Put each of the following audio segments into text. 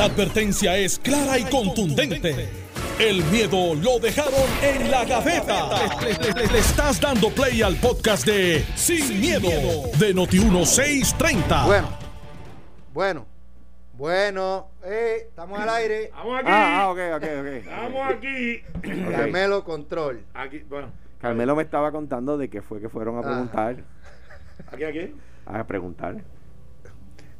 La advertencia es clara y contundente. El miedo lo dejaron en la gaveta. Le, le- le- le estás dando play al podcast de Sin, miedo, de Noti1630. Bueno, bueno, bueno, eh, estamos al aire. Estamos aquí. Ah, ah, ok, ok, ok. Estamos aquí. Carmelo Control. Aquí, bueno. Carmelo me estaba contando de que fue que fueron a Ah. preguntar. Aquí, aquí. A preguntar.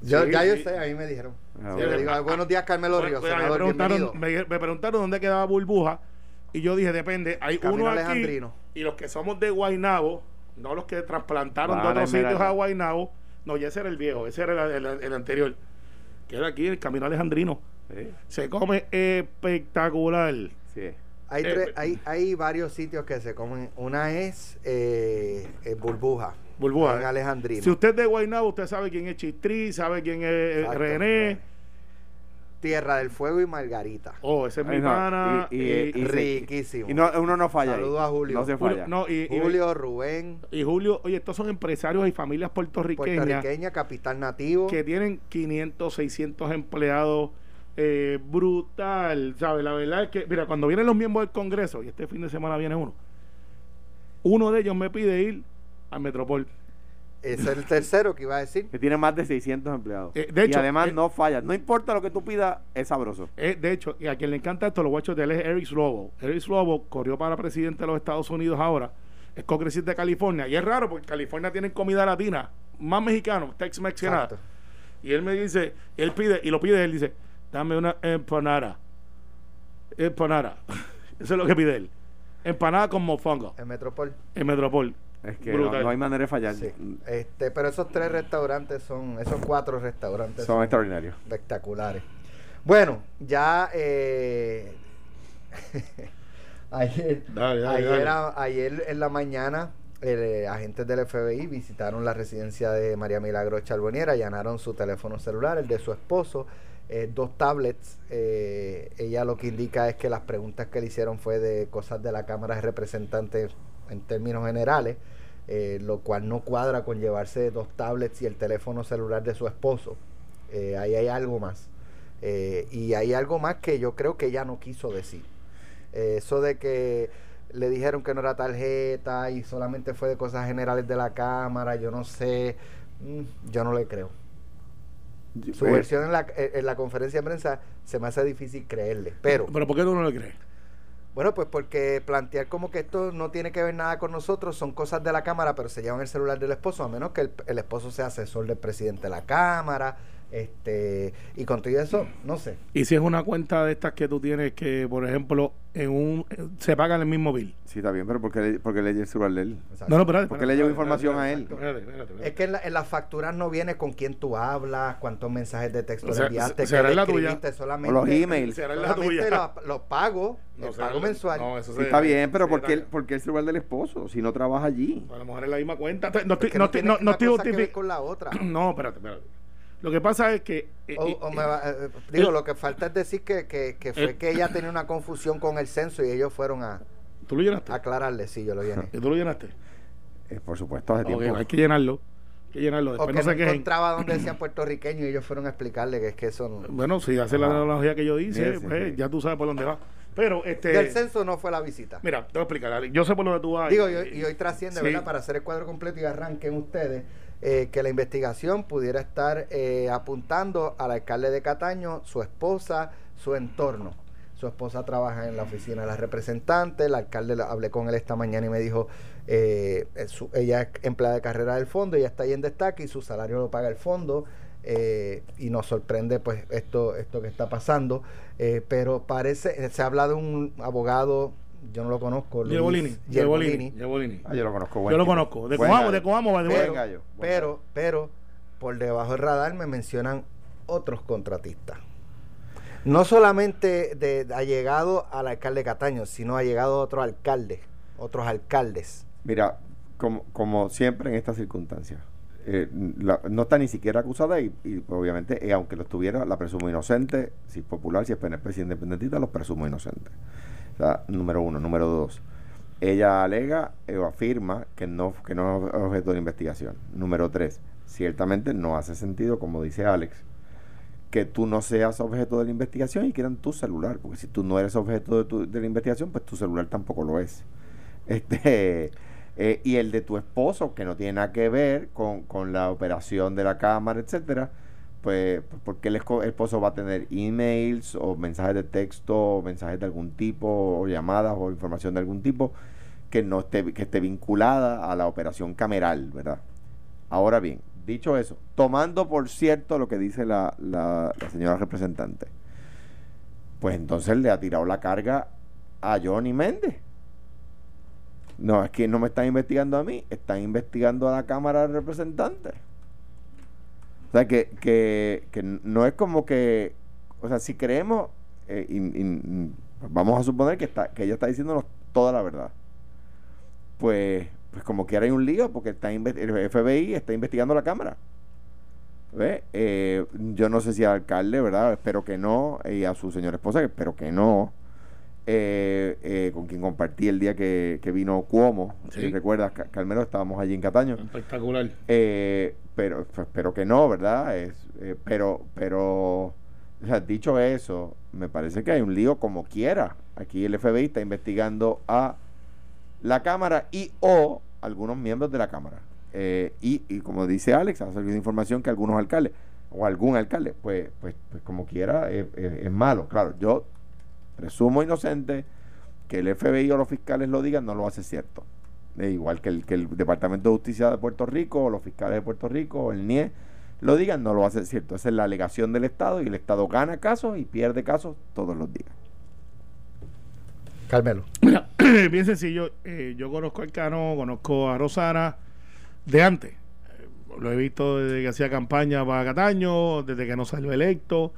Yo, Sí, ya yo sé, a mí me dijeron. Ah, digo, "Ah, buenos días, Carmelo Ríos, Pues, me, preguntaron, me, me preguntaron dónde quedaba burbuja. Y yo dije, depende. Hay Camino uno aquí. Alejandrino. Y los que somos de Guaynabo, no los que trasplantaron de otros sitios a Guaynabo. No, ya ese era el viejo. Ese era el, el- el anterior. Que era aquí, el camino alejandrino. Sí, Se come espectacular. sí. Hay, Eh, tres- hay, hay varios sitios que se comen. Una es eh, eh, Burbuja. Burbuja. En Alejandrino. Si usted es de Guaynabo, usted sabe quién es Chistri, sabe quién es eh, Exacto. René. Tierra del Fuego y Margarita. Oh, ese es mi no, pana. y- y- y- y- Riquísimo. Y no, uno no falla. Saludos a Julio. No se Julio- falla. no, y- y- Julio, Rubén, Y Julio, oye, estos son empresarios y familias puertorriqueñas puertorriqueña, capital nativo. que tienen 500, 600 empleados. eh, brutal, ¿sabes? La verdad es que, mira, cuando vienen los miembros del Congreso, y este fin de semana viene uno, uno de ellos me pide ir al Metropol. Es el tercero que iba a decir. Que tiene más de 600 empleados. Eh, de y hecho, además eh, no falla. No importa lo que tú pidas, es sabroso. Eh, de hecho, y a quien le encanta esto, los guachos de él es Eric Slobo. Eric Slobo corrió para presidente de los Estados Unidos ahora, es congresista de California. Y es raro porque en California tienen comida latina, más mexicano, Tex-Mex que nada. Exacto. Y él me dice, él pide, y lo pide él, dice, dame una empanada. Empanada. Eso es lo que pide él. Empanada con mofongo En Metropol. en Metropol. Es que no, Brutal. no hay manera de fallar. Sí. Este, pero esos tres restaurantes son, esos cuatro restaurantes Son extraordinarios. espectaculares. Bueno, ya eh, ayer, Dale, dale, ayer, dale. a- ayer en la mañana eh, agentes del FBI visitaron la residencia de María Milagro Charboniera, allanaron su teléfono celular, el de su esposo, eh, dos tablets. eh, ella lo que indica es que las preguntas que le hicieron fue de cosas de la Cámara de Representantes en términos generales, eh, lo cual no cuadra con llevarse dos tablets y el teléfono celular de su esposo. Eh, ahí hay algo más. Eh, y hay algo más que yo creo que ella no quiso decir. Eh, eso de que le dijeron que no era tarjeta y solamente fue de cosas generales de la Cámara, yo no sé, mm, yo no le creo. Su versión en la, en en la conferencia de prensa se me hace difícil creerle. Pero, Pero ¿por qué tú no le crees? Bueno, pues porque plantear como que esto no tiene que ver nada con nosotros, son cosas de la Cámara, pero se llevan el celular del esposo, a menos que el, el esposo sea asesor del presidente de la Cámara, este y con todo eso, no sé. Y si es una cuenta de estas que tú tienes que, por ejemplo, en un se paga en el mismo bill. Sí, está bien, pero ¿por qué le, por qué le el celular de él? Exacto. No, no, espérate. ¿Por qué le llevo información a espérate, él? espérate, espérate, espérate. Es que en, la- en las facturas no viene con quién tú hablas, cuántos mensajes de texto O sea, le enviaste, será qué en la le tuya. escribiste, solamente, O los emails. Será la tuya. los pagos, No, el pago mensual. no, eso Sí, está bien, pero ¿por qué, por qué el celular del esposo? Si no trabaja allí. A lo mejor es la misma cuenta. No estoy, Es que no no, no, estoy que con la otra. No, espérate, espérate. Lo que pasa es que. eh, O- eh, o me eh, va- eh, digo, lo que falta es decir que, que, que fue el- que ella tenía una confusión con el censo y ellos fueron a, ¿Tú lo llenaste? a aclararle. Sí, yo lo llené. ¿Y tú lo llenaste? Eh, por supuesto, hace tiempo. hay que llenarlo. Hay que llenarlo. O Después que no no se quejen. encontraba donde decían puertorriqueño y ellos fueron a explicarle que es que eso no... Bueno, si hace la analogía que yo hice, Sí, pues sí. ya tú sabes por dónde va. Pero, este. Del censo no fue la visita. Mira, te voy a explicar. Yo sé por dónde tú vas. Digo, y, hoy- y hoy trasciende, Sí. ¿verdad? Para hacer el cuadro completo y arranquen ustedes, eh, que la investigación pudiera estar eh, apuntando al alcalde de Cataño, su esposa, su entorno. Su esposa trabaja en la oficina de la representante, el alcalde, hablé con él esta mañana y me dijo, eh, su- ella es empleada de carrera del fondo, ella está ahí en destaque y su salario lo paga el fondo. eh, y nos sorprende pues esto esto que está pasando eh, pero parece se habla de un abogado yo no lo conozco. Yerbolini. Yebolini. Ah, yo lo conozco. Yo lo conozco. De Coamo, de Coamo, gallo. Buen pero pero por debajo del radar me mencionan otros contratistas no solamente de, ha llegado al alcalde Cataño sino ha llegado otro alcalde otros alcaldes Mira, como, como siempre en estas circunstancias, eh, no está ni siquiera acusada y, obviamente, eh, aunque lo estuviera, la presumo inocente. Si es popular, si es PNP, si es independentista, los presumo inocentes. O sea, número uno. Número dos, ella alega eh, o afirma que no, que no es objeto de investigación. Número tres, ciertamente no hace sentido, como dice Alex, que tú no seas objeto de la investigación y quieran tu celular, porque si tú no eres objeto de, de la investigación, pues tu celular tampoco lo es. Este, eh, y el de tu esposo, que no tiene nada que ver con, con la operación de la cámara, etcétera, pues, porque el esposo va a tener emails o mensajes de texto, o mensajes de algún tipo, o llamadas o información de algún tipo que no esté, que esté vinculada a la operación cameral, ¿verdad? Ahora bien, dicho eso, tomando por cierto lo que dice la, la, la señora representante, pues entonces le ha tirado la carga a Johnny Méndez. No, es que no me están investigando a mí, están investigando a la Cámara de Representantes. O sea, que, que, que no es como que, o sea, si creemos, eh, y, vamos a suponer que, está, que ella está diciéndonos toda la verdad, pues, pues como quiera hay un lío porque está el FBI está investigando la Cámara. Eh, yo no sé si al alcalde, ¿verdad? Espero que no, y a su señora esposa, espero que no, eh, eh, con quien compartí el día que, vino Cuomo. Si recuerdas, Carmelo, estábamos allí en Cataño. Espectacular. Eh, pero pues, espero que no, ¿verdad? Es, pero, pero, dicho eso, me parece que hay un lío como quiera. Aquí el FBI está investigando a la Cámara y o algunos miembros de la Cámara. y, y, como dice Alex, ha salido información que algunos alcaldes o algún alcalde, pues, pues, pues como quiera, es malo. Claro, yo presumo inocente, que el FBI o los fiscales lo digan, no lo hace cierto. igual que el, que el Departamento de Justicia de Puerto Rico, o los fiscales de Puerto Rico, o el NIE, lo digan, no lo hace cierto. Esa es la alegación del Estado y el Estado gana casos y pierde casos todos los días. Carmelo. Mira, bien sencillo. Eh, yo conozco al Cano, conozco a Rosana de antes. Eh, lo he visto desde que hacía campaña para Cataño, desde que no salió electo.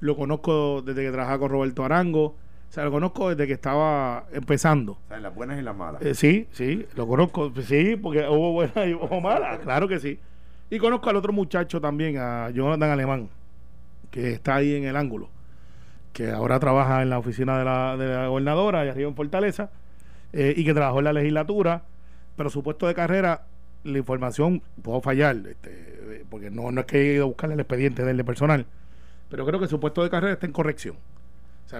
Lo conozco desde que trabajaba con Roberto Arango. O sea, lo conozco desde que estaba empezando. O sea, en las buenas y las malas. Eh, sí, sí, lo conozco. Sí, porque hubo buenas y hubo malas, claro que sí. Y conozco al otro muchacho también, a Jonathan Alemán, que está ahí en el ángulo, que ahora trabaja en la oficina de la, de la gobernadora, allá arriba en Fortaleza, eh, y que trabajó en la legislatura, pero su puesto de carrera, la información, puedo fallar, este, porque no, no es que he ido a buscarle el expediente del de personal, pero creo que su puesto de carrera está en corrección.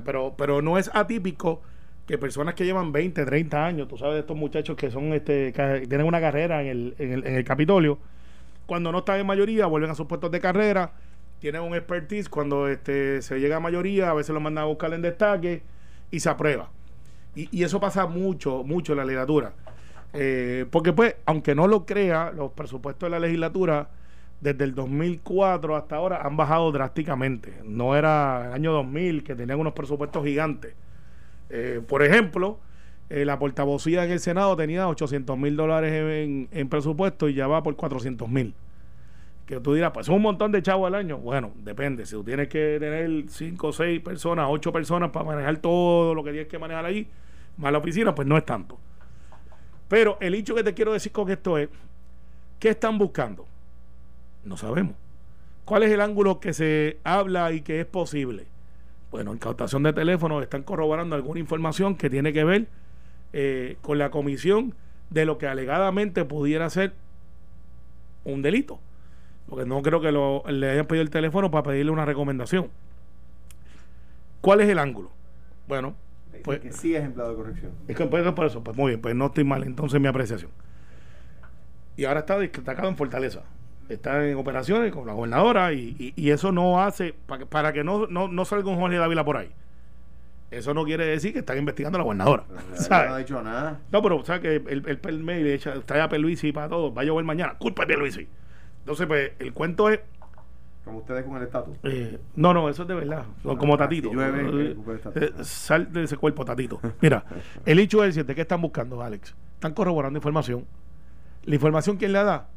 Pero, pero no es atípico que personas que llevan 20, 30 años, tú sabes estos muchachos que son este que tienen una carrera en el, en el, en el Capitolio, cuando no están en mayoría, vuelven a sus puestos de carrera, tienen un expertise, cuando este se llega a mayoría, a veces lo mandan a buscar en destaque y se aprueba. Y, y eso pasa mucho, mucho en la legislatura. Eh, porque pues, aunque no lo crea, los presupuestos de la legislatura desde el 2004 hasta ahora han bajado drásticamente. No era el año 2000 que tenían unos presupuestos gigantes. Eh, por ejemplo, eh, la portavocía en el Senado tenía 800 mil dólares en, presupuesto y ya va por 400 mil. Que tú dirás, pues es un montón de chavos al año. Bueno, depende. Si tú tienes que tener 5 o 6 personas, 8 personas para manejar todo lo que tienes que manejar ahí, más la oficina, pues no es tanto. Pero el hecho que te quiero decir con esto es, ¿qué están buscando? No sabemos. ¿Cuál es el ángulo que se habla y que es posible? Bueno, en captación de teléfonos están corroborando alguna información que tiene que ver eh, con la comisión de lo que alegadamente pudiera ser un delito. Porque no creo que lo, le hayan pedido el teléfono para pedirle una recomendación. ¿Cuál es el ángulo? Bueno, pues. Que sí es empleado de corrección. Es que pues, por eso, pues muy bien, pues no estoy mal, entonces mi apreciación. Y ahora está destacado en Fortaleza está en operaciones con la gobernadora y, y, eso no hace, para, para que no, no, no salga un Jorge Dávila por ahí. Eso no quiere decir que están investigando a la gobernadora. No ha dicho nada. No, pero ¿sabes que el, el, el mail echa, trae a Peluisi para todo? Va a llover mañana. Culpa de Peluisi. Entonces, pues, el cuento es. Como ustedes con el estatus. Eh, no, no, eso es de verdad. como ah, Tatito. llueve, eh, sal de ese cuerpo, Tatito. Mira, el hecho es ¿de qué están buscando, Alex? Están corroborando información. La información, ¿quién la da?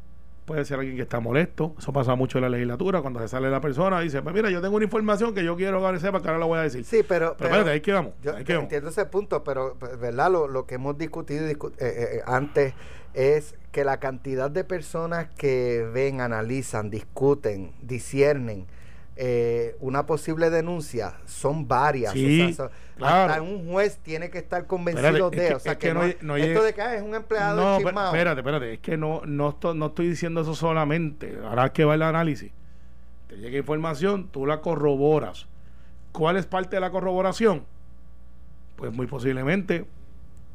Puede ser alguien que está molesto. Eso pasa mucho en la legislatura. Cuando se sale la persona, dice: Pues mira, yo tengo una información que yo quiero que sepa, que ahora la voy a decir. Sí, pero. Pero, espérate, ahí que vamos. Yo entiendo ese punto, pero, pues, ¿verdad? Lo, lo que hemos discutido eh, eh, eh, antes es que la cantidad de personas que ven, analizan, discuten, disciernen eh, una posible denuncia son varias. Hasta un juez tiene que estar convencido de. o sea, que, no, esto de que ah, es un empleado no, espérate, espérate. Es que no, no, estoy, no estoy diciendo eso solamente. Ahora que va el análisis. te llega información, tú la corroboras. ¿Cuál es parte de la corroboración? Pues muy posiblemente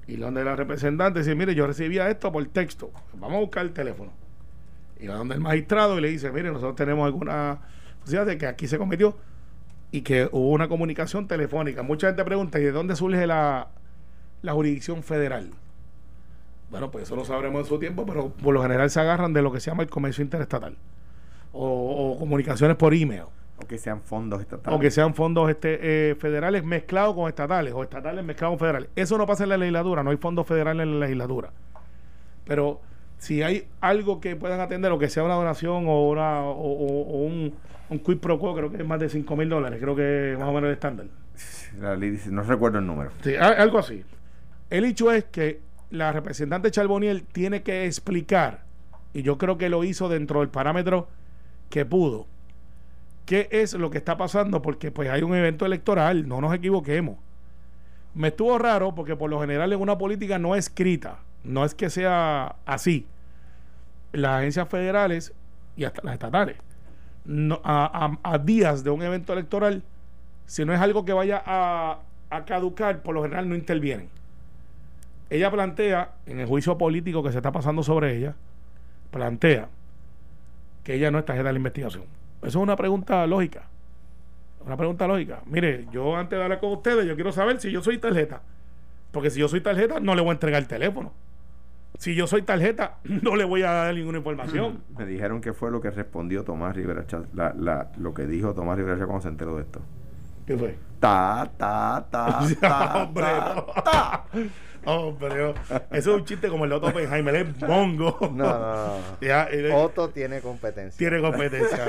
y donde la representante dice, mire, yo recibía esto por texto, vamos a buscar el teléfono. Y va donde el magistrado y le dice, mire, nosotros tenemos alguna de que aquí se cometió y que hubo una comunicación telefónica. Mucha gente pregunta, ¿y de dónde surge la, la jurisdicción federal? Bueno, pues eso lo sabremos en su tiempo, pero por lo general se agarran de lo que se llama el comercio interestatal o, o comunicaciones por email. O que sean fondos estatales. O que sean fondos este, eh, federales mezclados con estatales o estatales mezclados con federales. Eso no pasa en la legislatura, no hay fondos federales en la legislatura. Pero si hay algo que puedan atender, o que sea una donación o, una, o, un, un quid pro quo, creo que es más de 5 mil dólares, creo que es más o menos el estándar. no recuerdo el número. Sí, algo así. El hecho es que la representante Charboniel tiene que explicar, y yo creo que lo hizo dentro del parámetro que pudo, qué es lo que está pasando, porque pues hay un evento electoral, no nos equivoquemos. Me estuvo raro porque por lo general en una política no escrita, no es que sea así. Las agencias federales y hasta las estatales, a, días de un evento electoral, si no es algo que vaya a, a caducar, por lo general no intervienen. Ella plantea, en el juicio político que se está pasando sobre ella, plantea que ella no está tarjeta de la investigación. Eso es una pregunta lógica. Una pregunta lógica. Mire, yo antes de hablar con ustedes, yo quiero saber si yo soy tarjeta. Porque si yo soy tarjeta, no le voy a entregar el teléfono. Si yo soy tarjeta, no le voy a dar ninguna información. Me dijeron que fue lo que respondió Tomás Rivera, la, la, lo que dijo Tomás Rivera cuando se enteró de esto. ¿Qué fue? Ta, ta, ta, ta, ta, ta. pero eso es un chiste como el de Otto Oppenheimer, es mongo. No, no, no. Otto tiene competencia. Tiene competencia.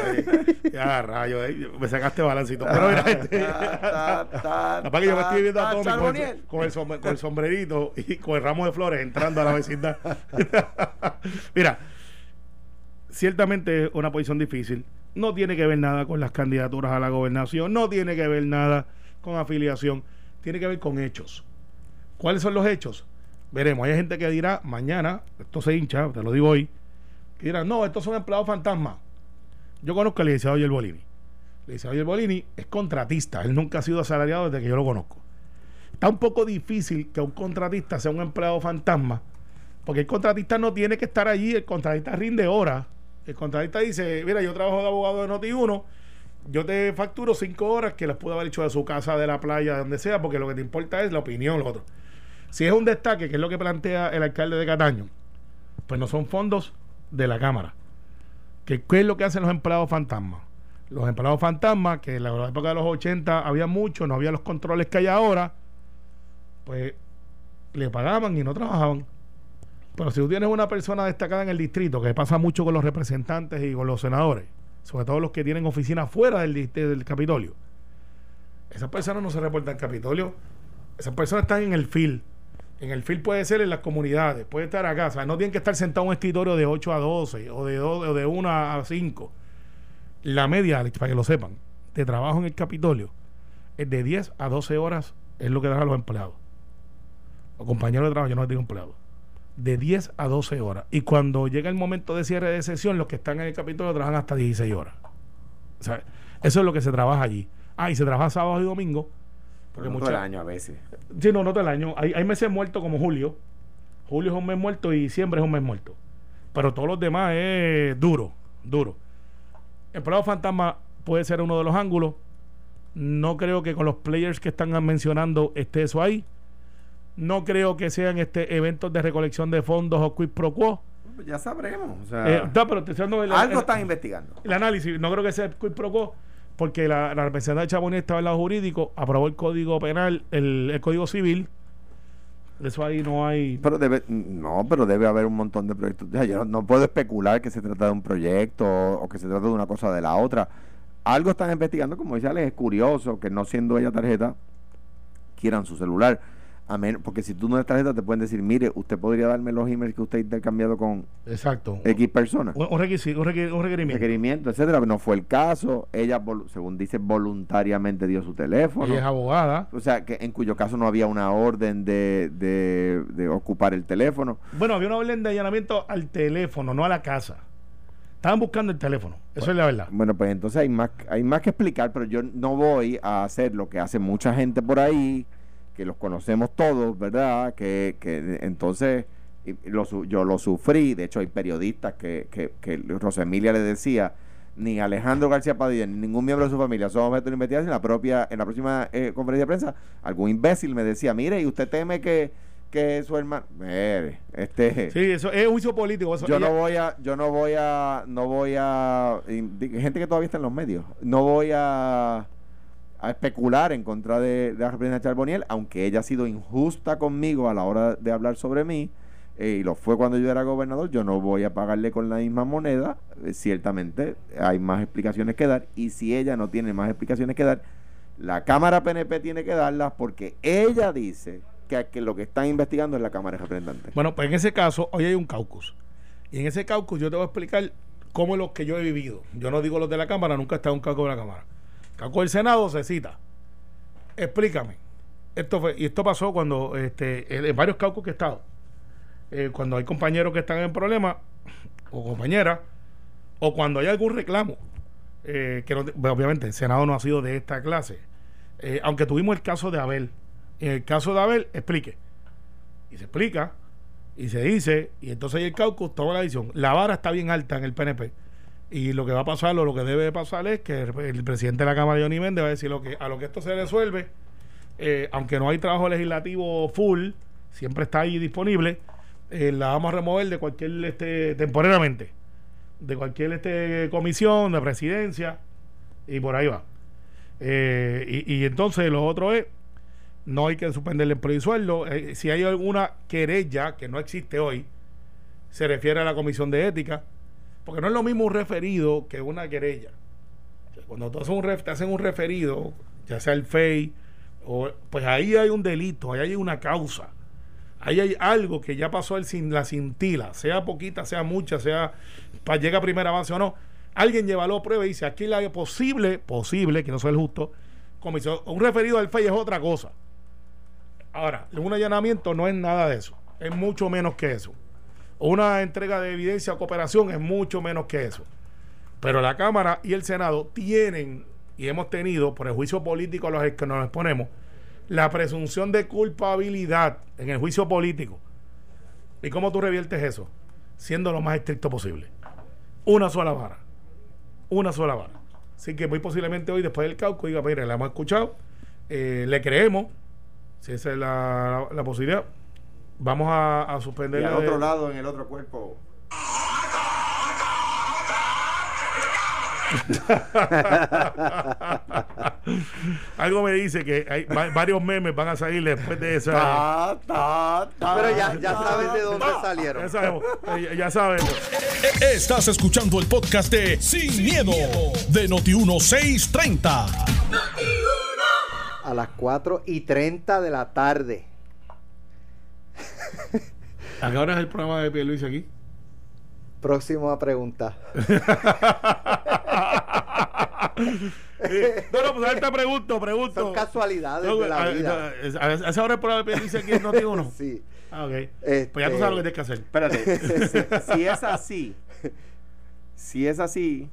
ya, rayo, eh. me sacaste balancito. Pero mira, este, que yo me estoy viendo a Tommy con, el, con el sombrerito y con el ramo de flores entrando a la vecindad. mira, ciertamente es una posición difícil. No tiene que ver nada con las candidaturas a la gobernación, no tiene que ver nada con afiliación, tiene que ver con hechos ¿Cuáles son los hechos? Veremos. Hay gente que dirá mañana, esto se hincha, te lo digo hoy, que dirá, no, estos son empleados fantasmas. Yo conozco al licenciado Yerbolini. El licenciado Yerbolini es contratista, él nunca ha sido asalariado desde que yo lo conozco. Está un poco difícil que un contratista sea un empleado fantasma, porque el contratista no tiene que estar allí, el contratista rinde horas. El contratista dice, mira, yo trabajo de abogado de Noti1, yo te facturo cinco horas que las pudo haber hecho de su casa, de la playa, de donde sea, porque lo que te importa es la opinión, lo otro. Si es un destaque, que es lo que plantea el alcalde de Cataño, pues no son fondos de la Cámara. ¿Qué, es lo que hacen los empleados fantasmas? Los empleados fantasmas, que en la época de los 80 había muchos, no había los controles que hay ahora, pues le pagaban y no trabajaban. Pero si tú tienes una persona destacada en el distrito, que pasa mucho con los representantes y con los senadores, sobre todo los que tienen oficinas fuera del, del Capitolio, esas personas no se reportan al Capitolio, esas personas están en el FIL en el field puede ser en las comunidades, puede estar acá. O sea, no tienen que estar sentados en un escritorio de 8 a 12 o de, 2, o de 1 a 5. La media, para que lo sepan, de trabajo en el Capitolio es de 10 a 12 horas, es lo que dan a los empleados. Los compañeros de trabajo, yo no digo empleados. De 10 a 12 horas. Y cuando llega el momento de cierre de sesión, los que están en el Capitolio trabajan hasta 16 horas. O sea, eso es lo que se trabaja allí. Ah, y se trabaja sábado y domingo porque no todo el año a veces. Sí, no, no todo el año. Hay, hay meses muertos como julio. Julio es un mes muerto y diciembre es un mes muerto. Pero todos los demás es duro, duro. Empleado fantasma puede ser uno de los ángulos. No creo que con los players que están mencionando esté eso ahí. No creo que sean este eventos de recolección de fondos o quid pro quo. Pues ya sabremos. Eh, algo están investigando. El análisis, no creo que sea quid pro quo porque la, la representante de Chamonix estaba en lado jurídico, aprobó el código penal, el, código civil. Eso ahí no hay. Pero debe, no, pero debe haber un montón de proyectos. yo no, puedo especular que se trata de un proyecto o, que se trata de una cosa de la otra. Algo están investigando, como dice Alex, es curioso que no siendo ella tarjeta, quieran su celular porque si tú no eres tarjeta te pueden decir, mire, usted podría darme los emails que usted ha intercambiado con Exacto. X personas. Un, requisito, un, requerimiento. Requerimiento, etcétera. No fue el caso. Ella, según dice, voluntariamente dio su teléfono. Ella es abogada. O sea, que en cuyo caso no había una orden de, de, ocupar el teléfono. Bueno, había una orden de allanamiento al teléfono, no a la casa. Estaban buscando el teléfono. Eso es la verdad. Bueno, pues entonces hay más, hay más que explicar, pero yo no voy a hacer lo que hace mucha gente por ahí, que los conocemos todos, ¿verdad? Que, que entonces lo yo lo sufrí. De hecho, hay periodistas que, que, que Rosemilia le decía, ni Alejandro García Padilla, ni ningún miembro de su familia son objeto de investigación. En la propia, en la próxima eh, conferencia de prensa, algún imbécil me decía, mire, ¿y usted teme que, que su hermano... Mire, este... Sí, eso es un juicio político. Eso, Yo ella- no voy a, yo no voy a, no voy a, gente que todavía está en los medios, no voy a, a especular en contra de, la representante Charboniel, aunque ella ha sido injusta conmigo a la hora de hablar sobre mí, eh, y lo fue cuando yo era gobernador, yo no voy a pagarle con la misma moneda, eh, ciertamente hay más explicaciones que dar, y si ella no tiene más explicaciones que dar, la Cámara PNP tiene que darlas porque ella dice que, que lo que están investigando es la Cámara de Representantes. Bueno, pues en ese caso, hoy hay un caucus. Y en ese caucus yo te voy a explicar cómo es lo que yo he vivido. Yo no digo los de la Cámara, nunca he estado en un caucus de la Cámara. Caucus del Senado se cita. Explícame. Esto y esto pasó cuando, este, en varios caucus que he estado. Eh, cuando hay compañeros que están en problemas, o compañeras, o cuando hay algún reclamo, eh, que bueno, obviamente el Senado no ha sido de esta clase. Eh, aunque tuvimos el caso de Abel. En el caso de Abel, explique. Y se explica, y se dice, y entonces el caucus toma la decisión. La vara está bien alta en el PNP. Y lo que va a pasar, o lo que debe pasar es que el, presidente de la Cámara, Johnny Méndez, va a decir a lo que esto se resuelve, eh, aunque no hay trabajo legislativo full, siempre está ahí disponible, eh, la vamos a remover de cualquier, este, temporalmente, de cualquier este, comisión, de presidencia, y por ahí va. Eh, y, entonces lo otro es, no hay que suspender el y. Eh, si hay alguna querella que no existe hoy, se refiere a la comisión de ética, porque no es lo mismo un referido que una querella. Sea, Cuando tú te hacen un referido, ya sea el FEI, o, pues ahí hay un delito, ahí hay una causa. Ahí hay algo que ya pasó el sin, la cintila, sea poquita, sea mucha, sea para llega a primera base o no. Alguien lleva la prueba y dice aquí la posible, posible, que no soy el justo, comisión, un referido al FEI es otra cosa. Ahora, un allanamiento no es nada de eso, es mucho menos que eso. Una entrega de evidencia o cooperación es mucho menos que eso. Pero la Cámara y el Senado tienen, y hemos tenido, por el juicio político a los que nos exponemos, la presunción de culpabilidad en el juicio político. ¿Y cómo tú reviertes eso? Siendo lo más estricto posible. Una sola vara. Una sola vara. Así que muy posiblemente hoy, después del cauco, diga, mire, la hemos escuchado, eh, le creemos, si esa es la, la- la posibilidad, vamos a, a Y suspender al la de- otro lado, en el otro cuerpo. Algo me dice que hay va- varios memes van a salir después de esa. Ta, ta, ta, Pero ya, ya ta, sabes de dónde Ya salieron. sabemos, eh, ya, ya sabemos. Estás escuchando el podcast de Sin, miedo, de Noti1630. A las 4 y 30 de la tarde. ¿A qué hora es el programa de Luis aquí? Próxima pregunta. Eh, no, no, pues ahorita pregunto, pregunto. Son casualidades No, de la a- vida. A, a- a esa hora el programa de Luis aquí no tiene uno. Sí. Ah, ok. Este- Pues ya tú sabes lo que tienes que hacer. Espérate, si, si es así, si es así,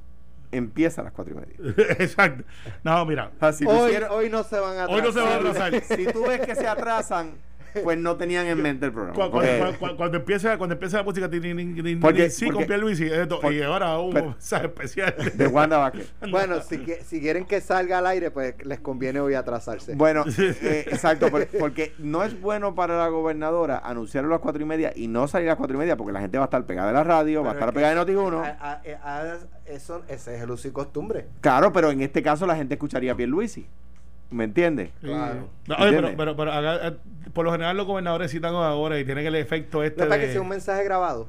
empieza a las cuatro y media. Exacto. No, mira. Si tú Hoy, quieres- hoy no se van a Hoy no se van a atrasar. atrasar. si tú ves que se atrasan, pues no tenían en mente el programa. Cuando, empieza, cuando empieza la música, sí, porque- con Pierluisi, y ahora un mensaje especial. de Wanda Vázquez. Bueno, si, si quieren que salga al aire, pues les conviene hoy atrasarse. Bueno, eh, exacto, por- porque no es bueno para la gobernadora anunciarlo a las cuatro y media y no salir a las cuatro y media porque la gente va a estar pegada de la radio, va a estar pegada de Noti uno. a- a- a- eso, ese es el uso y costumbre. Claro, pero en este caso la gente escucharía a Pierluisi. ¿Me entiendes? Claro. No, oye, pero, pero, pero eh, por lo general los gobernadores citan ahora y tienen el efecto este ¿No es para de... que sea un mensaje grabado?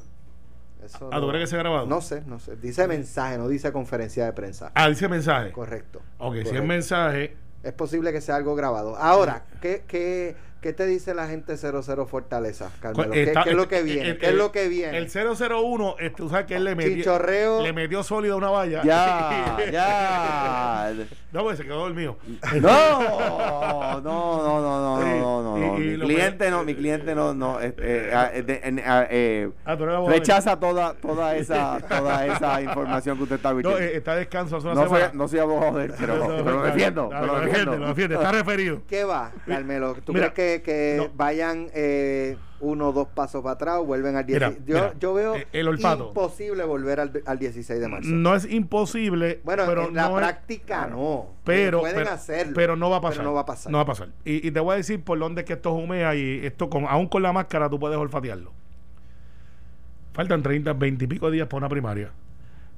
Eso Ah, ¿tú crees que sea grabado? No sé, no sé. Dice mensaje, no dice conferencia de prensa. Ah, dice mensaje. Correcto. Ok, si es correcto. mensaje... Es posible que sea algo grabado. Ahora, ¿Qué, qué, ¿Qué te dice la gente 00 Fortaleza, Carmelo? ¿Qué, está- qué es lo que viene? el- ¿Qué es lo que viene? El 001, este, tú sabes que él le metió, Chichorreo. le metió sólido a una valla. Ya, ya. No, pues se quedó dormido. No, no, no, no, no, Sí, no, no, no. y Mi cliente no, mi cliente no, no, este, eh, ah, eh, ah, eh, Ah, rechaza toda, toda esa, toda esa información que usted está No, diciendo. eh, está de descanso hace una No soy, semana. no soy abogado de él, pero, No, no, pero lo no, defiendo, no, pero lo defiendo. lo defiende. Está referido. ¿Qué va, Carmelo? ¿Tú Mira, crees que, que no. vayan eh, uno o dos pasos para atrás o vuelven al 10? Mira, yo, mira, yo veo eh, el olfato. imposible volver al, al 16 de marzo. No es imposible, bueno, pero en la no es- práctica no. pero pueden pero, hacerlo. pero no va a pasar. No va a pasar. No va a pasar. Y, y te voy a decir por dónde es que esto humea y esto con aún con la máscara tú puedes olfatearlo. Faltan 30, 20 y pico días para una primaria.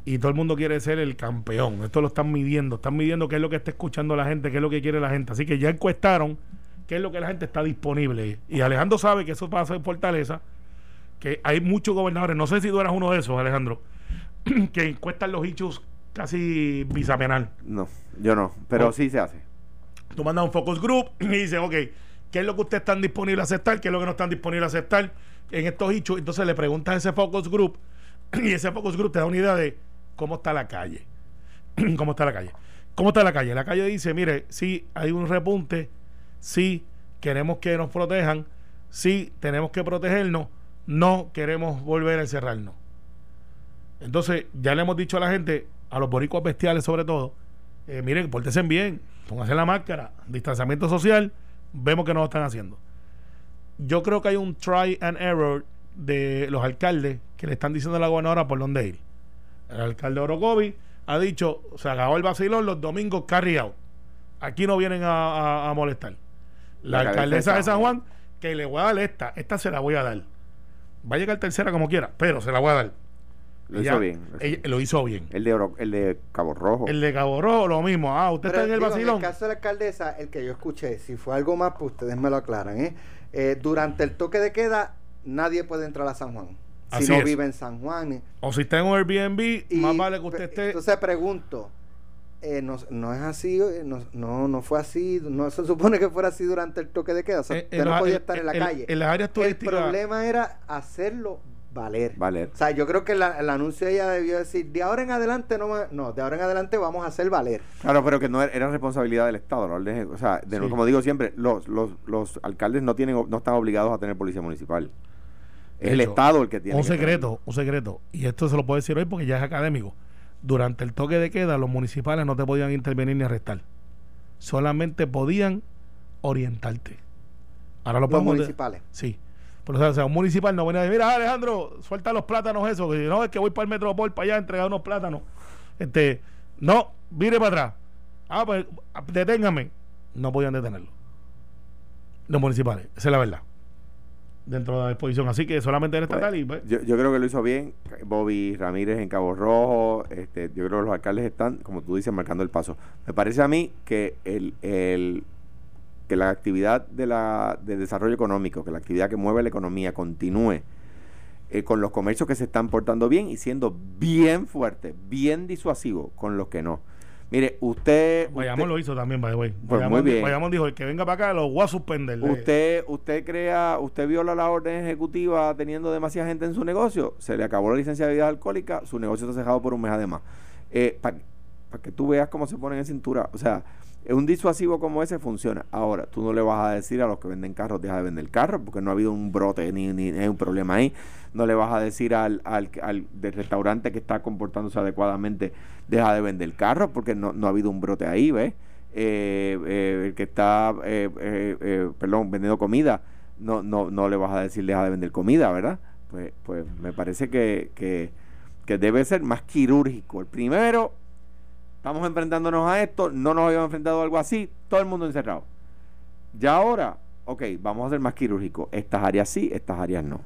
Y todo el mundo quiere ser el campeón. Esto lo están midiendo. Están midiendo qué es lo que está escuchando la gente, qué es lo que quiere la gente. Así que ya encuestaron qué es lo que la gente está disponible. Y Alejandro sabe que eso pasa en Fortaleza, que hay muchos gobernadores. No sé si tú eras uno de esos, Alejandro, que encuestan los hechos casi bisemanal. No, yo no, pero Oh. sí se hace. Tú mandas un focus group y dices, ok, ¿qué es lo que ustedes están disponibles a aceptar? ¿Qué es lo que no están disponibles a aceptar en estos hechos? Entonces le preguntas a ese focus group y ese focus group te da una idea de cómo está la calle. ¿Cómo está la calle? ¿Cómo está la calle? La calle dice, mire, sí, hay un repunte, sí, queremos que nos protejan, sí, tenemos que protegernos, no queremos volver a encerrarnos. Entonces, ya le hemos dicho a la gente, a los boricuas bestiales sobre todo, eh, miren, pórtense bien, pónganse la máscara, distanciamiento social, vemos que no lo están haciendo. Yo creo que hay un try and error de los alcaldes que le están diciendo a la gobernadora por dónde ir. El alcalde Orocovi ha dicho, se acabó el vacilón, los domingos carry out. Aquí no vienen a, molestar. La, La alcaldesa de San Juan, que le voy a dar esta, esta se la voy a dar. Va a llegar tercera como quiera, pero se la voy a dar. Lo Ella- hizo bien. lo hizo ella- lo hizo bien. El de, Oro- el de Cabo Rojo. El de Cabo Rojo, lo mismo. Ah, usted Pero, está en el digo, vacilón. En el caso de la alcaldesa, el que yo escuché, si fue algo más, pues ustedes me lo aclaran. ¿eh? Eh, durante el toque de queda, nadie puede entrar a San Juan. Si no es. vive en San Juan. ¿eh? O si está en un Airbnb, Y, más vale que usted esté. Entonces pregunto, eh, no, no es así, eh, no, no, no fue así, no se supone que fuera así durante el toque de queda. O sea, Eh, usted no podía estar en la calle. en las áreas el problema era hacerlo valer. Valer. O sea, yo creo que la- el anuncio ella debió decir, de ahora en adelante no, me- no, de ahora en adelante vamos a hacer valer. Claro, pero que no era, era responsabilidad del Estado. la orden eje- o sea, de- Sí. como digo siempre, los, los, los alcaldes no tienen no están obligados a tener policía municipal. Es De el hecho, Estado el que tiene. un secreto, un secreto. Y esto se lo puedo decir hoy porque ya es académico. Durante el toque de queda, los municipales no te podían intervenir ni arrestar. Solamente podían orientarte. Ahora lo Los podemos. municipales. Sí. Pero, o sea, un municipal no viene a decir, mira Alejandro, suelta los plátanos eso. que no, es que voy para el Metropol para allá a entregar unos plátanos. Este, no, vire para atrás. Ah, pues deténgame. No podían detenerlo. Los municipales, esa es la verdad. Dentro de la disposición. Así que solamente en estatal y pues, yo, yo creo que lo hizo bien. Bobby Ramírez en Cabo Rojo. Este, yo creo que los alcaldes están, como tú dices, marcando el paso. Me parece a mí que el, el que la actividad de la de desarrollo económico, que la actividad que mueve la economía continúe eh, con los comercios que se están portando bien y siendo bien fuerte, bien disuasivo con los que no. Mire, usted, Bayamón usted- lo hizo también, by the way. Pues Bayamón, muy bien. Bayamón dijo, el que venga para acá lo voy a suspender. Usted, usted crea, usted viola la orden ejecutiva teniendo demasiada gente en su negocio, se le acabó la licencia de bebida alcohólica, su negocio está cejado por un mes además. Eh, Para que tú veas cómo se ponen en cintura. O sea, un disuasivo como ese funciona. Ahora, tú no le vas a decir a los que venden carros, deja de vender carros, porque no ha habido un brote ni, ni hay un problema ahí. No le vas a decir al, al, al del restaurante que está comportándose adecuadamente, deja de vender carros, porque no, no ha habido un brote ahí, ¿ves? Eh, eh, el que está, eh, eh, eh, perdón, vendiendo comida, no, no, no le vas a decir deja de vender comida, ¿verdad? Pues, pues me parece que, que, que debe ser más quirúrgico. El primero, estamos enfrentándonos a esto, no nos habíamos enfrentado a algo así, todo el mundo encerrado. Ya ahora, ok, vamos a ser más quirúrgicos. Estas áreas sí, estas áreas no.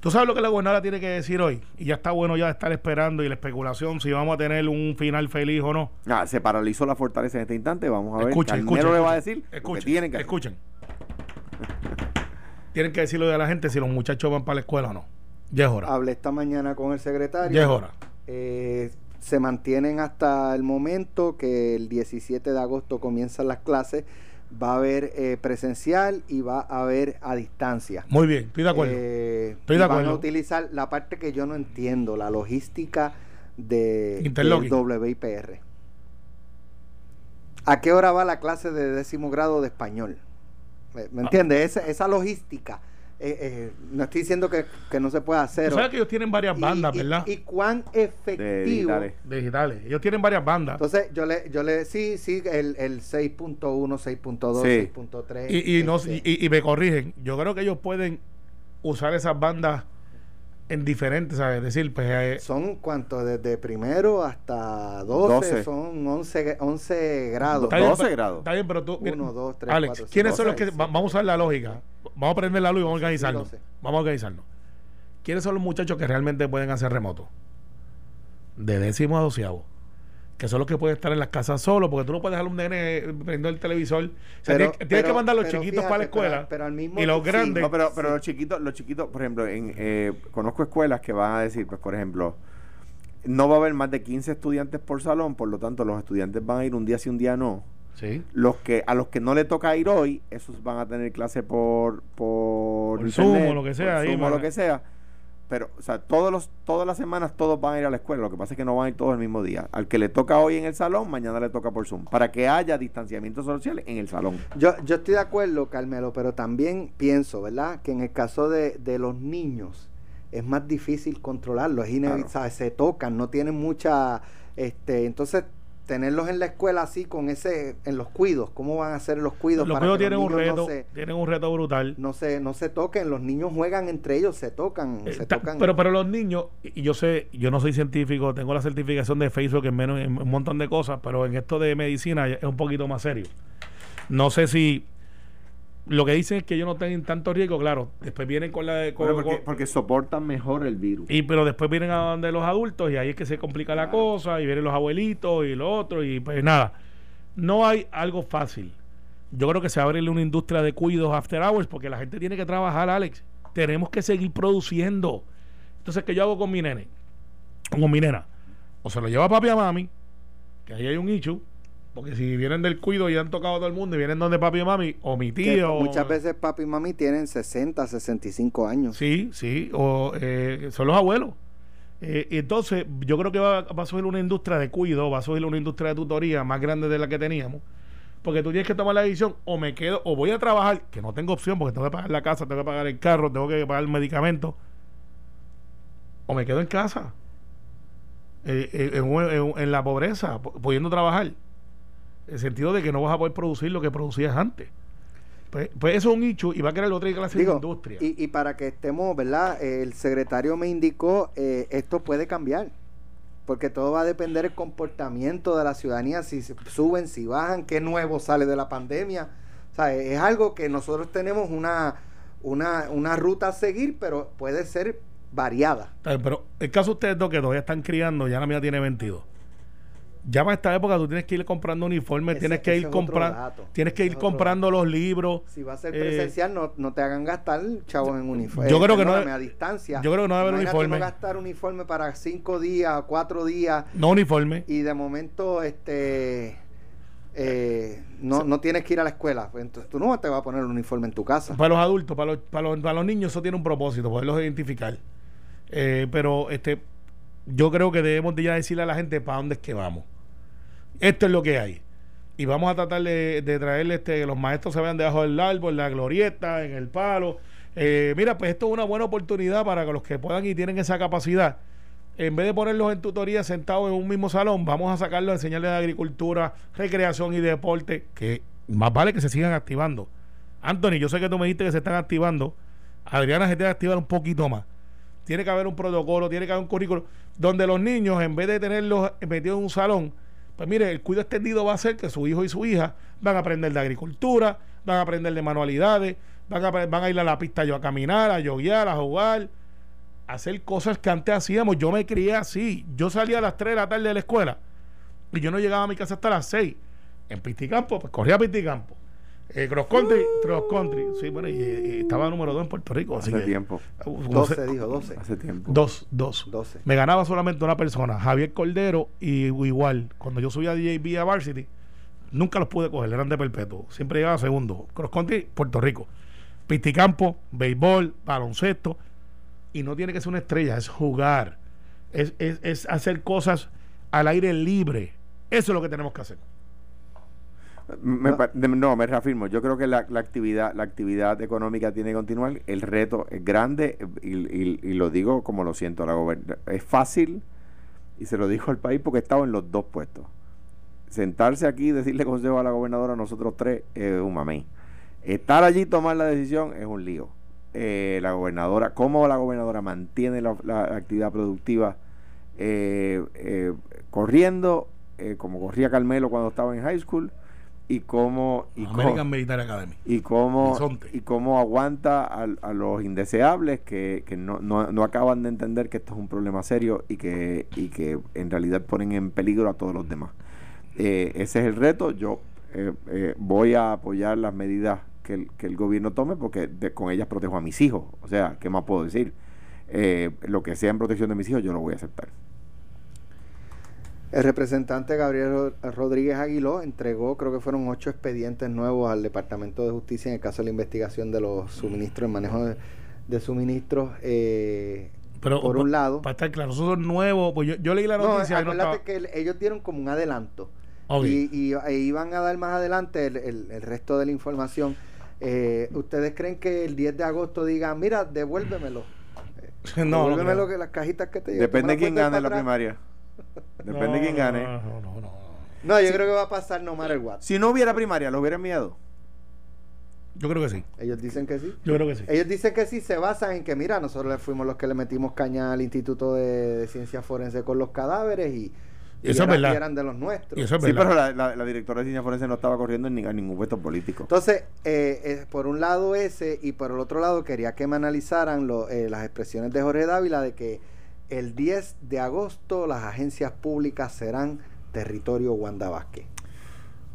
Tú sabes lo que la gobernadora tiene que decir hoy. Y ya está bueno ya de estar esperando y la especulación si vamos a tener un final feliz o no. Ah, se paralizó la fortaleza en este instante, vamos a ver. Escuchen, escuchen. le va a decir que escuchen, tienen que escuchen. tienen que decirle a la gente si los muchachos van para la escuela o no. Ya es hora. Hablé esta mañana con el secretario. Ya es hora. Eh, se mantienen hasta el momento que el 17 de agosto comienzan las clases. va a haber eh, presencial y va a haber a distancia. Muy bien, estoy de acuerdo. Eh, Estoy de Van a utilizar la parte que yo no entiendo, la logística de del. WIPR. ¿A qué hora va la clase de décimo grado de español? ¿Me, Ah. entiendes? Esa, esa logística. Eh, eh, no estoy diciendo que, que no se pueda hacer. Tú sabes que ellos tienen varias bandas, y- ¿verdad? Y, cuán De efectivo. digitales. Digitales. Ellos tienen varias bandas. Entonces, yo le, yo le, sí, sí, el, el 6.1, 6.2, Sí. 6.3. Y, y, no, este, y, y me corrigen. Yo creo que ellos pueden usar esas bandas en diferentes, ¿sabes? Es decir, pues. eh, Son cuánto, desde primero hasta 12, 12. son 11, 11 grados. está bien, 12 pero- grados. Está bien, pero tú. mira, 1, 2, 3, Alex, 4, ¿quiénes son los que.? 6, va- Vamos a usar la lógica. Vamos a prender la luz y vamos a organizarnos. 12. Vamos a organizarnos. ¿Quiénes son los muchachos que realmente pueden hacer remoto? De décimo a doceavo. Que son los que pueden estar en las casas solos, porque tú no puedes dejar un nene prendiendo el televisor. O sea, Pero- tienes, tienes que mandar a los chiquitos fíjate, para la escuela. pero al mismo y los sí, grandes. No, pero, pero Sí. los chiquitos, los chiquitos, por ejemplo, en, eh, conozco escuelas que van a decir, pues, por ejemplo, no va a haber más de 15 estudiantes por salón, por lo tanto, los estudiantes van a ir un día sí, un día no. Sí. Los que a los que no le toca ir hoy, esos van a tener clase por por, Por internet, Zoom o lo que sea, por ahí, Zoom o lo que sea. Pero, o sea, todos los, todas las semanas todos van a ir a la escuela. Lo que pasa es que no van a ir todos el mismo día. Al que le toca hoy en el salón, mañana le toca por Zoom. Para que haya distanciamiento social en el salón. Yo, yo estoy de acuerdo, Carmelo, pero también pienso, ¿verdad? Que en el caso de, de los niños es más difícil controlarlo, es inevitable, Claro. se tocan, no tienen mucha, este, entonces tenerlos en la escuela así con ese, en los cuidos, ¿cómo van a ser los cuidos? Los para que tienen un niños reto, No se, tienen un reto brutal. no se, no se toquen, los niños juegan entre ellos, se tocan, Eh, se ta- tocan. pero pero los niños y yo sé yo no soy científico tengo la certificación de Facebook en menos en un montón de cosas pero en esto de medicina es un poquito más serio no sé si lo que dicen es que ellos no tienen tanto riesgo claro. Después vienen con la de con- porque, porque soportan mejor el virus. y pero después vienen a donde los adultos y ahí es que se complica la cosa y vienen los abuelitos y lo otro y pues nada. No hay algo fácil. Yo creo que se va a abrirle una industria de cuidos after hours porque la gente tiene que trabajar Alex. Tenemos que seguir produciendo. Entonces ¿qué yo hago con mi nene? con mi nena. O se lo lleva a papi a mami que ahí hay un issue porque si vienen del cuido y han tocado a todo el mundo y vienen donde papi y mami o mi que tío muchas veces papi y mami tienen 60, 65 años. Sí, sí, o eh, son los abuelos. Eh, entonces, yo creo que va, va a surgir una industria de cuido, va a surgir una industria de tutoría más grande de la que teníamos. Porque tú tienes que tomar la decisión, o me quedo, o voy a trabajar, que no tengo opción porque tengo que pagar la casa, tengo que pagar el carro, tengo que pagar el medicamento, o me quedo en casa, eh, eh, en, la pobreza, pu- pudiendo trabajar. El sentido de que no vas a poder producir lo que producías antes. Pues, pues eso es un nicho y va a crear otra clase de industria. y, y para que estemos, ¿verdad? El secretario me indicó, eh, esto puede cambiar, porque todo va a depender del comportamiento de la ciudadanía, si suben, si bajan, qué nuevo sale de la pandemia. O sea, es algo que nosotros tenemos una, una, una ruta a seguir, pero puede ser variada. Pero el caso de ustedes dos que todavía están criando, ya la mía tiene 22. Ya para esta época tú tienes que ir comprando uniformes, Ese- tienes que ir dato, tienes que ese ir comprando los libros. Si va a ser Eh, presencial, no, no te hagan gastar chavos en uniforme. Yo creo que no a distancia. yo creo que no debe haber uniforme. no gastar uniforme para cinco días, cuatro días, No uniforme. y de momento este eh, no, no tienes que ir a la escuela. Pues entonces tú no te vas a poner el uniforme en tu casa. Para los adultos, para los, para los, para los niños eso tiene un propósito, poderlos identificar. Eh, pero este yo creo que debemos de ya decirle a la gente para dónde es que vamos. Esto es lo que hay. Y vamos a tratar de, de traerle este, que los maestros se vean debajo del árbol, en la glorieta, en el palo. Eh, mira, pues esto es una buena oportunidad para que los que puedan y tienen esa capacidad, en vez de ponerlos en tutoría sentados en un mismo salón, vamos a sacarlos a enseñarles de agricultura, recreación y deporte, que más vale que se sigan activando. Anthony, yo sé que tú me dijiste que se están activando. Adriana se tiene que activar un poquito más. Tiene que haber un protocolo, tiene que haber un currículo donde los niños, en vez de tenerlos metidos en un salón, pues mire, el cuidado extendido va a ser que su hijo y su hija van a aprender de agricultura, van a aprender de manualidades, van a, van a ir a la pista yo a caminar, a yoguear, a jugar, a hacer cosas que antes hacíamos. Yo me crié así. Yo salía a las 3 de la tarde de la escuela y yo no llegaba a mi casa hasta las 6. En Pisticampo, pues corría a Pisticampo. Eh, cross country, cross country. Sí, bueno, y, y estaba número 2 en Puerto Rico. Así Hace que, tiempo. como 12 se- dijo, 12. Hace tiempo. Dos, dos. 12. Me ganaba solamente una persona, Javier Cordero, y igual, cuando yo subía a DJB a Varsity, nunca los pude coger, eran de perpetuo. Siempre llegaba segundo. Cross country, Puerto Rico. Pisticampo, béisbol, baloncesto. Y no tiene que ser una estrella, es jugar. Es, es, es hacer cosas al aire libre. Eso es lo que tenemos que hacer. Me no, me reafirmo. Yo creo que la, la actividad la actividad económica tiene que continuar. El reto es grande y, y- y lo digo como lo siento. La es fácil y se lo dijo al país porque he estado en los dos puestos. Sentarse aquí y decirle consejo a la gobernadora a nosotros tres es un mamey. Estar allí y tomar la decisión es un lío. Eh, la gobernadora, cómo la gobernadora mantiene la, la actividad productiva eh, eh, corriendo, eh, como corría Carmelo cuando estaba en high school, y cómo, y cómo, American Military Academy. y cómo, Horizonte. y cómo aguanta a, a los indeseables que, que no, no, no acaban de entender que esto es un problema serio y que, y que en realidad ponen en peligro a todos los demás. Eh, ese es el reto. Yo eh, eh, voy a apoyar las medidas que el, que el gobierno tome porque de- con ellas protejo a mis hijos. O sea, ¿qué más puedo decir? Eh, lo que sea en protección de mis hijos, yo lo voy a aceptar. El representante Gabriel Ro- Rodríguez Aguiló entregó, creo que fueron ocho expedientes nuevos al Departamento de Justicia en el caso de la investigación de los suministros, el manejo de, de suministros. eh, Pero por un lado. Para estar claro, esos son nuevos. Pues yo, yo leí la No, noticia y no estaba. que el- ellos dieron como un adelanto. Y, y- e iban a dar más adelante el, el- el resto de la información. Eh, ¿Ustedes creen que el 10 de agosto digan, mira, devuélvemelo? no, no devuélvemelo creo. que las cajitas que te Depende de ¿tú me quién gane la atrás? primaria. Depende de quién No, gane. No, no, no, no. No, yo creo que va a pasar no matter what. Si no hubiera primaria, ¿lo hubiera enviado? Yo creo que sí. Ellos dicen que sí. Yo creo que sí. Ellos dicen que sí se basan en que, mira, nosotros le fuimos los que le metimos caña al Instituto de, de Ciencias Forenses con los cadáveres y, y Eso es eran, verdad. y eran de los nuestros. Y eso es Sí, verdad. pero la, la- la directora de ciencia forense no estaba corriendo en ni- ningún puesto político. Entonces, eh, eh, por un lado ese y por el otro lado quería que me analizaran lo- eh, las expresiones de Jorge Dávila de que el 10 de agosto las agencias públicas serán territorio Wanda Vázquez.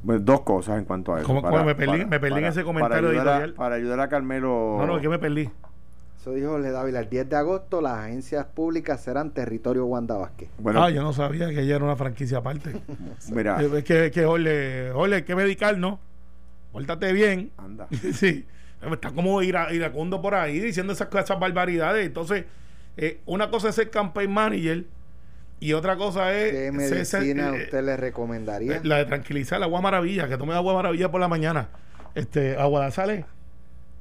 Bueno, dos cosas en cuanto a eso. ¿Cómo- cómo me perdí- me perdí en ese comentario para ayudar, editorial? a, para ayudar a Carmelo. No, no, es que me perdí. Eso dijo Jorge Dávila. El 10 de agosto las agencias públicas serán territorio Wanda Vázquez. Bueno, ah, yo no sabía que ella era una franquicia aparte. mira, es que, es que Jorge, Jorge, hay que medicar, ¿no? Pórtate bien. anda. sí. Está como ira- iracundo por ahí diciendo esas, esas barbaridades. Entonces, eh, una cosa es ser campaign manager y otra cosa es ¿Qué ser- ser- medicina eh, usted le recomendaría? la de tranquilizar, el agua maravilla, que tome agua maravilla por la mañana. Este, agua de sales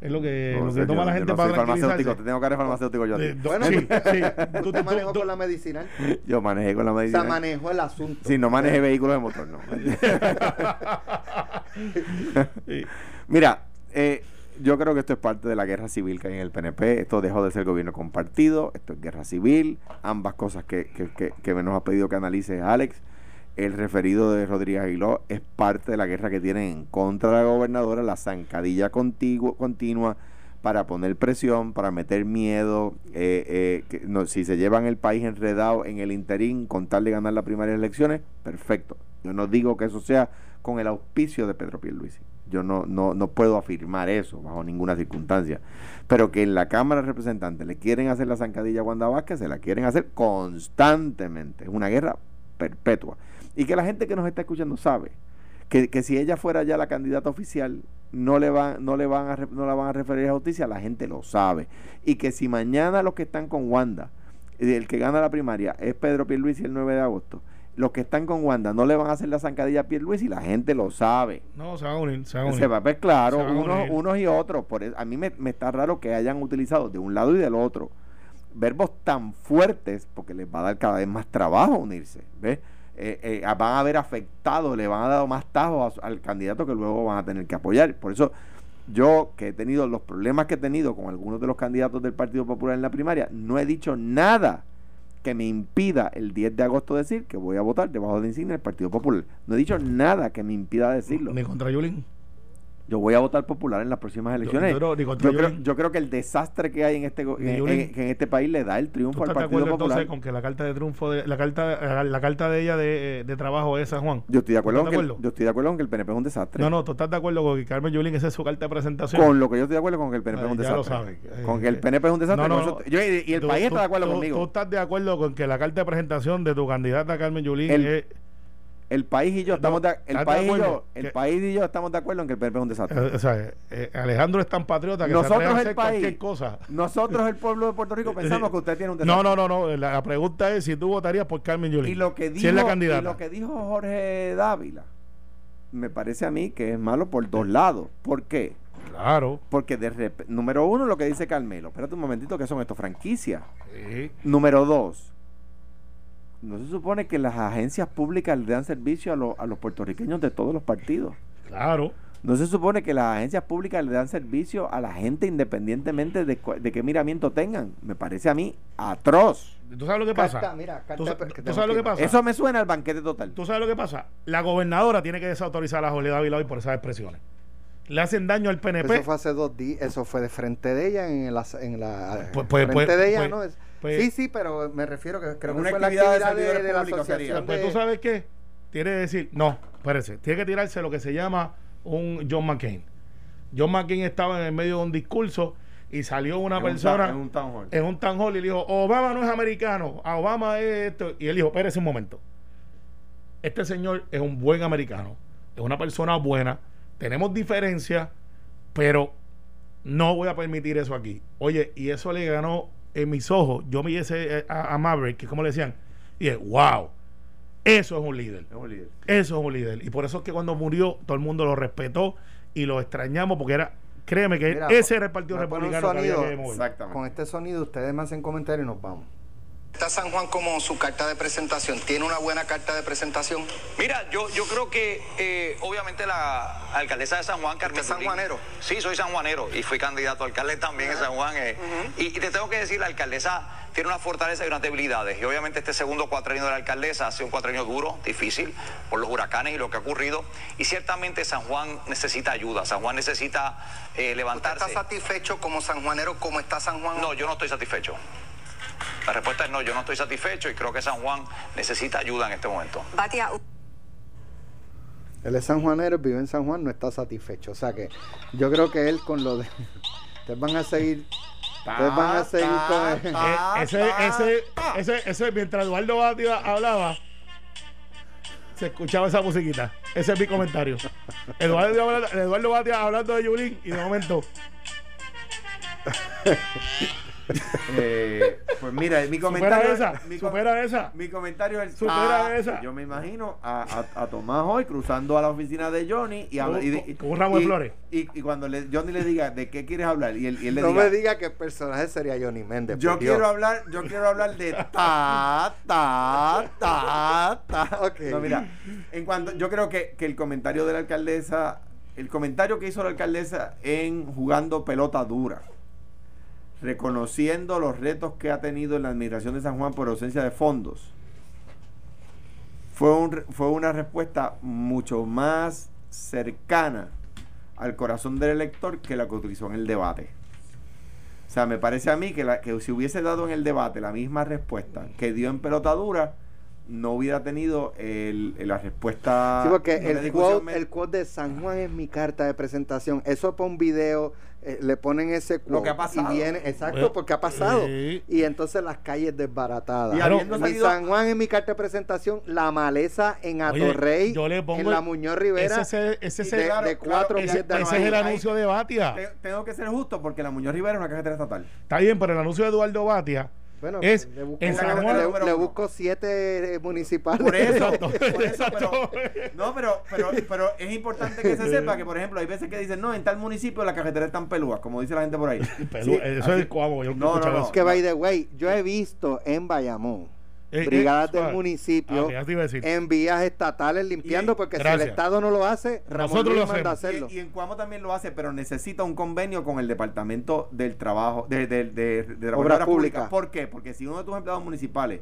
es lo que, No lo que toma yo- la yo gente no para soy farmacéutico, te tengo de farmacéutico yo. Eh, Bueno, sí, sí. Tú- ¿Usted tú- manejó tú- con la medicinal? Yo manejé con la O sea, medicina. manejó el asunto. Sí, no manejé vehículos de motor, no. Sí. Mira, eh, yo creo que esto es parte de la guerra civil que hay en el PNP. Esto dejó de ser gobierno compartido. Esto es guerra civil. Ambas cosas que, que, que, que nos ha pedido que analice Alex. El referido de Rodríguez Aguiló es parte de la guerra que tienen en contra de la gobernadora, la zancadilla contigu- continua para poner presión, para meter miedo. eh, eh, que no, si se llevan el país enredado en el interín con tal de ganar las primarias elecciones, perfecto. Yo no digo que eso sea con el auspicio de Pedro Pierluisi. Yo no, no, no puedo afirmar eso bajo ninguna circunstancia. Pero que en la Cámara de Representantes le quieren hacer la zancadilla a Wanda Vázquez, se la quieren hacer constantemente. Es una guerra perpetua. Y que la gente que nos está escuchando sabe que, que si ella fuera ya la candidata oficial, no le van, no le van a no la van a referir a justicia, la gente lo sabe. Y que si mañana los que están con Wanda, el que gana la primaria es Pedro Pierluisi el 9 de agosto, los que están con Wanda no le van a hacer la zancadilla a Pierluisi, la gente lo sabe. No, se van a unir, se van a unir. Se va a ver claro, a unos, y otros. Por eso, a mí me, me está raro que hayan utilizado de un lado y del otro verbos tan fuertes, porque les va a dar cada vez más trabajo unirse. ¿ves? Eh, eh, van a haber afectado, le van a dar más tajo a su- al candidato que luego van a tener que apoyar. Por eso, yo que he tenido los problemas que he tenido con algunos de los candidatos del Partido Popular en la primaria, no he dicho nada que me impida el 10 de agosto decir que voy a votar debajo de insignia del Partido Popular. No he dicho nada que me impida decirlo. Ni contra Yulín. Yo voy a votar popular en las próximas elecciones. yo contra Yo creo, yo creo que el desastre que hay en este en, en- en este país le da el ¿Tú triunfo al estás de Partido acuerdo Popular. entonces con que la carta de triunfo, de, la carta la carta de ella de, de trabajo es San Juan? Yo estoy de acuerdo, ¿Tú con que, de yo estoy de acuerdo con que el PNP es un desastre. No, no, tú estás de acuerdo con que Carmen Yulín, esa es su carta de presentación. Con lo que yo estoy de acuerdo con que el PNP es un Eh, ya lo desastre. sabes. Con Eh, que el PNP es un desastre. no, no, con no. yo- y, el Tú- país está tú- de acuerdo tú- conmigo. Tú estás de acuerdo con que la carta de presentación de tu candidata Carmen Yulín El- es, el país y yo estamos de, el ¿estás de país y yo, acuerdo? el país y yo estamos de acuerdo en que el PNP es un desastre. Eh, o sea, eh, eh, Alejandro es tan patriota que Nosotros se el hacer país. cualquier cosa. Nosotros, el pueblo de Puerto Rico, pensamos que usted tiene un desastre. No, no, no, no. La, la pregunta es si tú votarías por Carmen Yulín. Y lo que dijo, si es la y candidata. lo que dijo Jorge Dávila, me parece a mí que es malo por dos lados. ¿Por qué? Claro. Porque de rep- número uno, lo que dice Carmelo. Espérate un momentito, que son estos franquicias? Sí. Número dos, no se supone que las agencias públicas le dan servicio a, los- a los puertorriqueños de todos los partidos. Claro. No se supone que las agencias públicas le dan servicio a la gente independientemente de, cu- de qué miramiento tengan. Me parece a mí atroz. ¿Tú sabes lo que pasa? Carta, mira, carta ¿Tú, sabes lo que pasa? Eso me suena al banquete total. ¿Tú sabes lo que pasa? La gobernadora tiene que desautorizar a Jorge Dávila hoy por esas expresiones. Le hacen daño al PNP. Eso fue hace dos días, eso fue de frente de ella en la, en la Pues- pues- frente pues- de ella, pues- ¿no? Es- pues- sí, sí, pero me refiero que creo Una que fue la actividad de la asociación Pues de- tú sabes qué? Tiene que decir, no, espérese, tiene que tirarse lo que se llama un John McCain. John McCain estaba en el medio de un discurso y salió una En un persona ta- en un town hall. en un town hall y le dijo, Obama no es americano, a Obama es esto. Y él dijo, espérese un momento. Este señor es un buen americano, es una persona buena, tenemos diferencias, pero no voy a permitir eso aquí. Oye, y eso le ganó en mis ojos. Yo me hice a, a Maverick, que como le decían, y dije, wow, eso es un líder. Es un líder. Eso es un líder. Y por eso es que cuando murió, todo el mundo lo respetó y lo extrañamos porque era, créeme que Mira, ese era el Partido Republicano que había sonido. que mover. Exactamente. Con este sonido ustedes me hacen comentarios y nos vamos. Está San Juan como su carta de presentación. ¿Tiene una buena carta de presentación? Mira, yo, yo creo que eh, obviamente la alcaldesa de San Juan, Carmen ¿Usted es Yulín- sanjuanero? Sí, soy sanjuanero y fui candidato a alcalde también en San Juan. eh. y, y te tengo que decir, la alcaldesa tiene una fortaleza y unas debilidades. Y obviamente este segundo cuatrenio de la alcaldesa ha sido un cuatrenio duro, difícil, por los huracanes y lo que ha ocurrido. Y ciertamente San Juan necesita ayuda, San Juan necesita eh, ¿Usted levantarse. está satisfecho como sanjuanero como está San Juan? No, yo no estoy satisfecho. La respuesta es no, yo no estoy satisfecho y creo que San Juan necesita ayuda en este momento. Batia, Él es sanjuanero, vive en San Juan, no está satisfecho. O sea que yo creo que él con lo de... Ustedes van a seguir... Ustedes van a seguir con... Eh, ese, ese, ese, ese, mientras Eduardo Batia hablaba, se escuchaba esa musiquita. Ese es mi comentario. Eduardo, Eduardo Batia hablando de Yulín y de momento. Eh, pues mira, mi Supera comentario. esa, mi, com- supera esa. mi comentario es. Supera ah, esa. Yo me imagino a, a, a Tomás hoy cruzando a la oficina de Johnny y, habla- Con- y, con- con un ramo de y- flores. Y, y cuando le, Johnny le diga de qué quieres hablar y él, y él le No diga. me diga que el personaje sería Johnny Méndez. Yo Dios. quiero hablar, yo quiero hablar de ta, ta, ta, ta. No, mira, en cuanto, yo creo que, que el comentario de la alcaldesa, el comentario que hizo la alcaldesa en jugando pelota dura, reconociendo los retos que ha tenido en la administración de San Juan por ausencia de fondos, fue, fue una respuesta mucho más cercana al corazón del elector que la que utilizó en el debate. O sea, me parece a mí que, la, que si hubiese dado en el debate la misma respuesta que dio en pelota dura, no hubiera tenido el, el- la respuesta. Sí, porque el quote, me- el quote de San Juan es mi carta de presentación. Eso para un video, eh, le ponen ese quote. Lo que ha pasado. Y viene, exacto, Bueno, porque ha pasado. Y entonces las calles desbaratadas. Y habiendo Mi salido- San Juan es mi carta de presentación. La maleza en Oye, Atorrey, yo le pongo en la Muñoz Rivera. Ese, ese, ese, de, claro, de cuatro claro, ese, de ese es el anuncio de Batia. Te- Tengo que ser justo porque la Muñoz Rivera es una carretera estatal. Está bien, pero el anuncio de Eduardo Batia Bueno, es le busco, en le- San Juan. le- número le uno. busco siete eh, municipales. Por eso, Exacto, por eso, exacto. pero, no, pero, pero, pero es importante que se sepa que, por ejemplo, hay veces que dicen, no, en tal municipio la carretera es tan pelúa, como dice la gente por ahí. Pelú- Sí, eso así- es coamo, yo No, no, no. que by the way, yo he visto en Bayamón Eh, eh, brigadas del suave. municipio Ah, en vías estatales limpiando Y- porque si Gracias. el Estado no lo hace, Ramón Nosotros Luis lo manda hacerlo. Y, y en Cuamo también lo hace, pero necesita un convenio con el Departamento del Trabajo, de, de, de, de Obras Obras Públicas. Públicas. ¿Por qué? Porque si uno de tus empleados municipales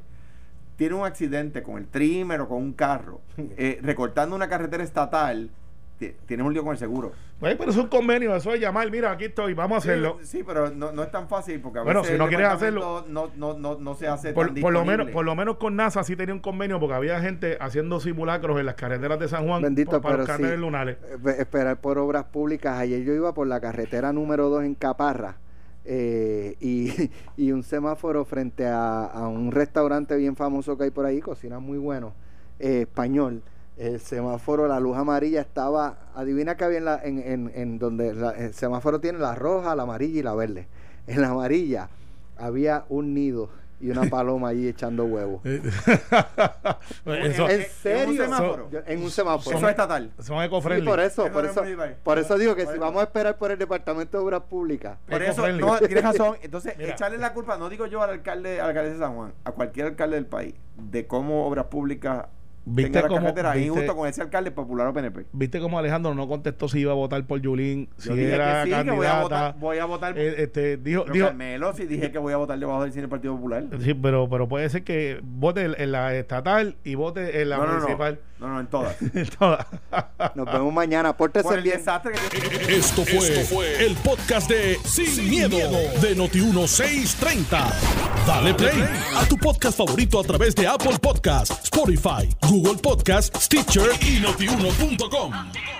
tiene un accidente con el trimmer o con un carro, eh, recortando una carretera estatal, tienes un lío con el seguro. Pues, pero es un convenio, eso es llamar, mira, aquí estoy, vamos a hacerlo. Sí, sí, pero no, no es tan fácil porque a Bueno, veces si no el quieres departamento No, no, no, no se hace Por, tan por lo menos, por lo menos con NASA sí tenía un convenio porque había gente haciendo simulacros en las carreteras de San Juan Bendito, pa- para pero los carteles sí. lunares. Eh, Esperar por obras públicas. Ayer yo iba por la carretera número 2 en Caparra eh, y, y un semáforo frente a, a un restaurante bien famoso que hay por ahí, cocina muy bueno, eh, español. El semáforo, la luz amarilla estaba, adivina que había en, la, en, en, en donde la- el semáforo tiene la roja, la amarilla y la verde. En la amarilla había un nido y una paloma allí echando huevos. eso, ¿En ¿En un serio? semáforo? Yo- en un semáforo. Eso es estatal. son Sí, por eso, por eso, por eso digo que si vamos a esperar por el Departamento de Obras Públicas, Por eso, no, tienes razón. Entonces, Mira. echarle la culpa, no digo yo al alcalde, al alcalde de San Juan, a cualquier alcalde del país, de cómo obras públicas ¿Viste carreteras, es viste- injusto con ese alcalde popular o PNP. ¿Viste cómo Alejandro no contestó si iba a votar por Yulín, si Yo dije era que sí, que candidata? voy a votar, voy a votar Eh, este, dijo, dijo, Carmelo, sí dije que voy a votar debajo del cine del Partido Popular. sí, pero, pero puede ser que vote en- en la estatal y vote en la no, no, no, municipal. no, no, en todas. Todas. nos vemos mañana. Pórtese Por el bien. desastre que Esto fue, el podcast de Sin, miedo, de Noti1630. Dale play a tu podcast favorito a través de Apple Podcasts, Spotify, Google Podcasts, Stitcher y notiuno.com.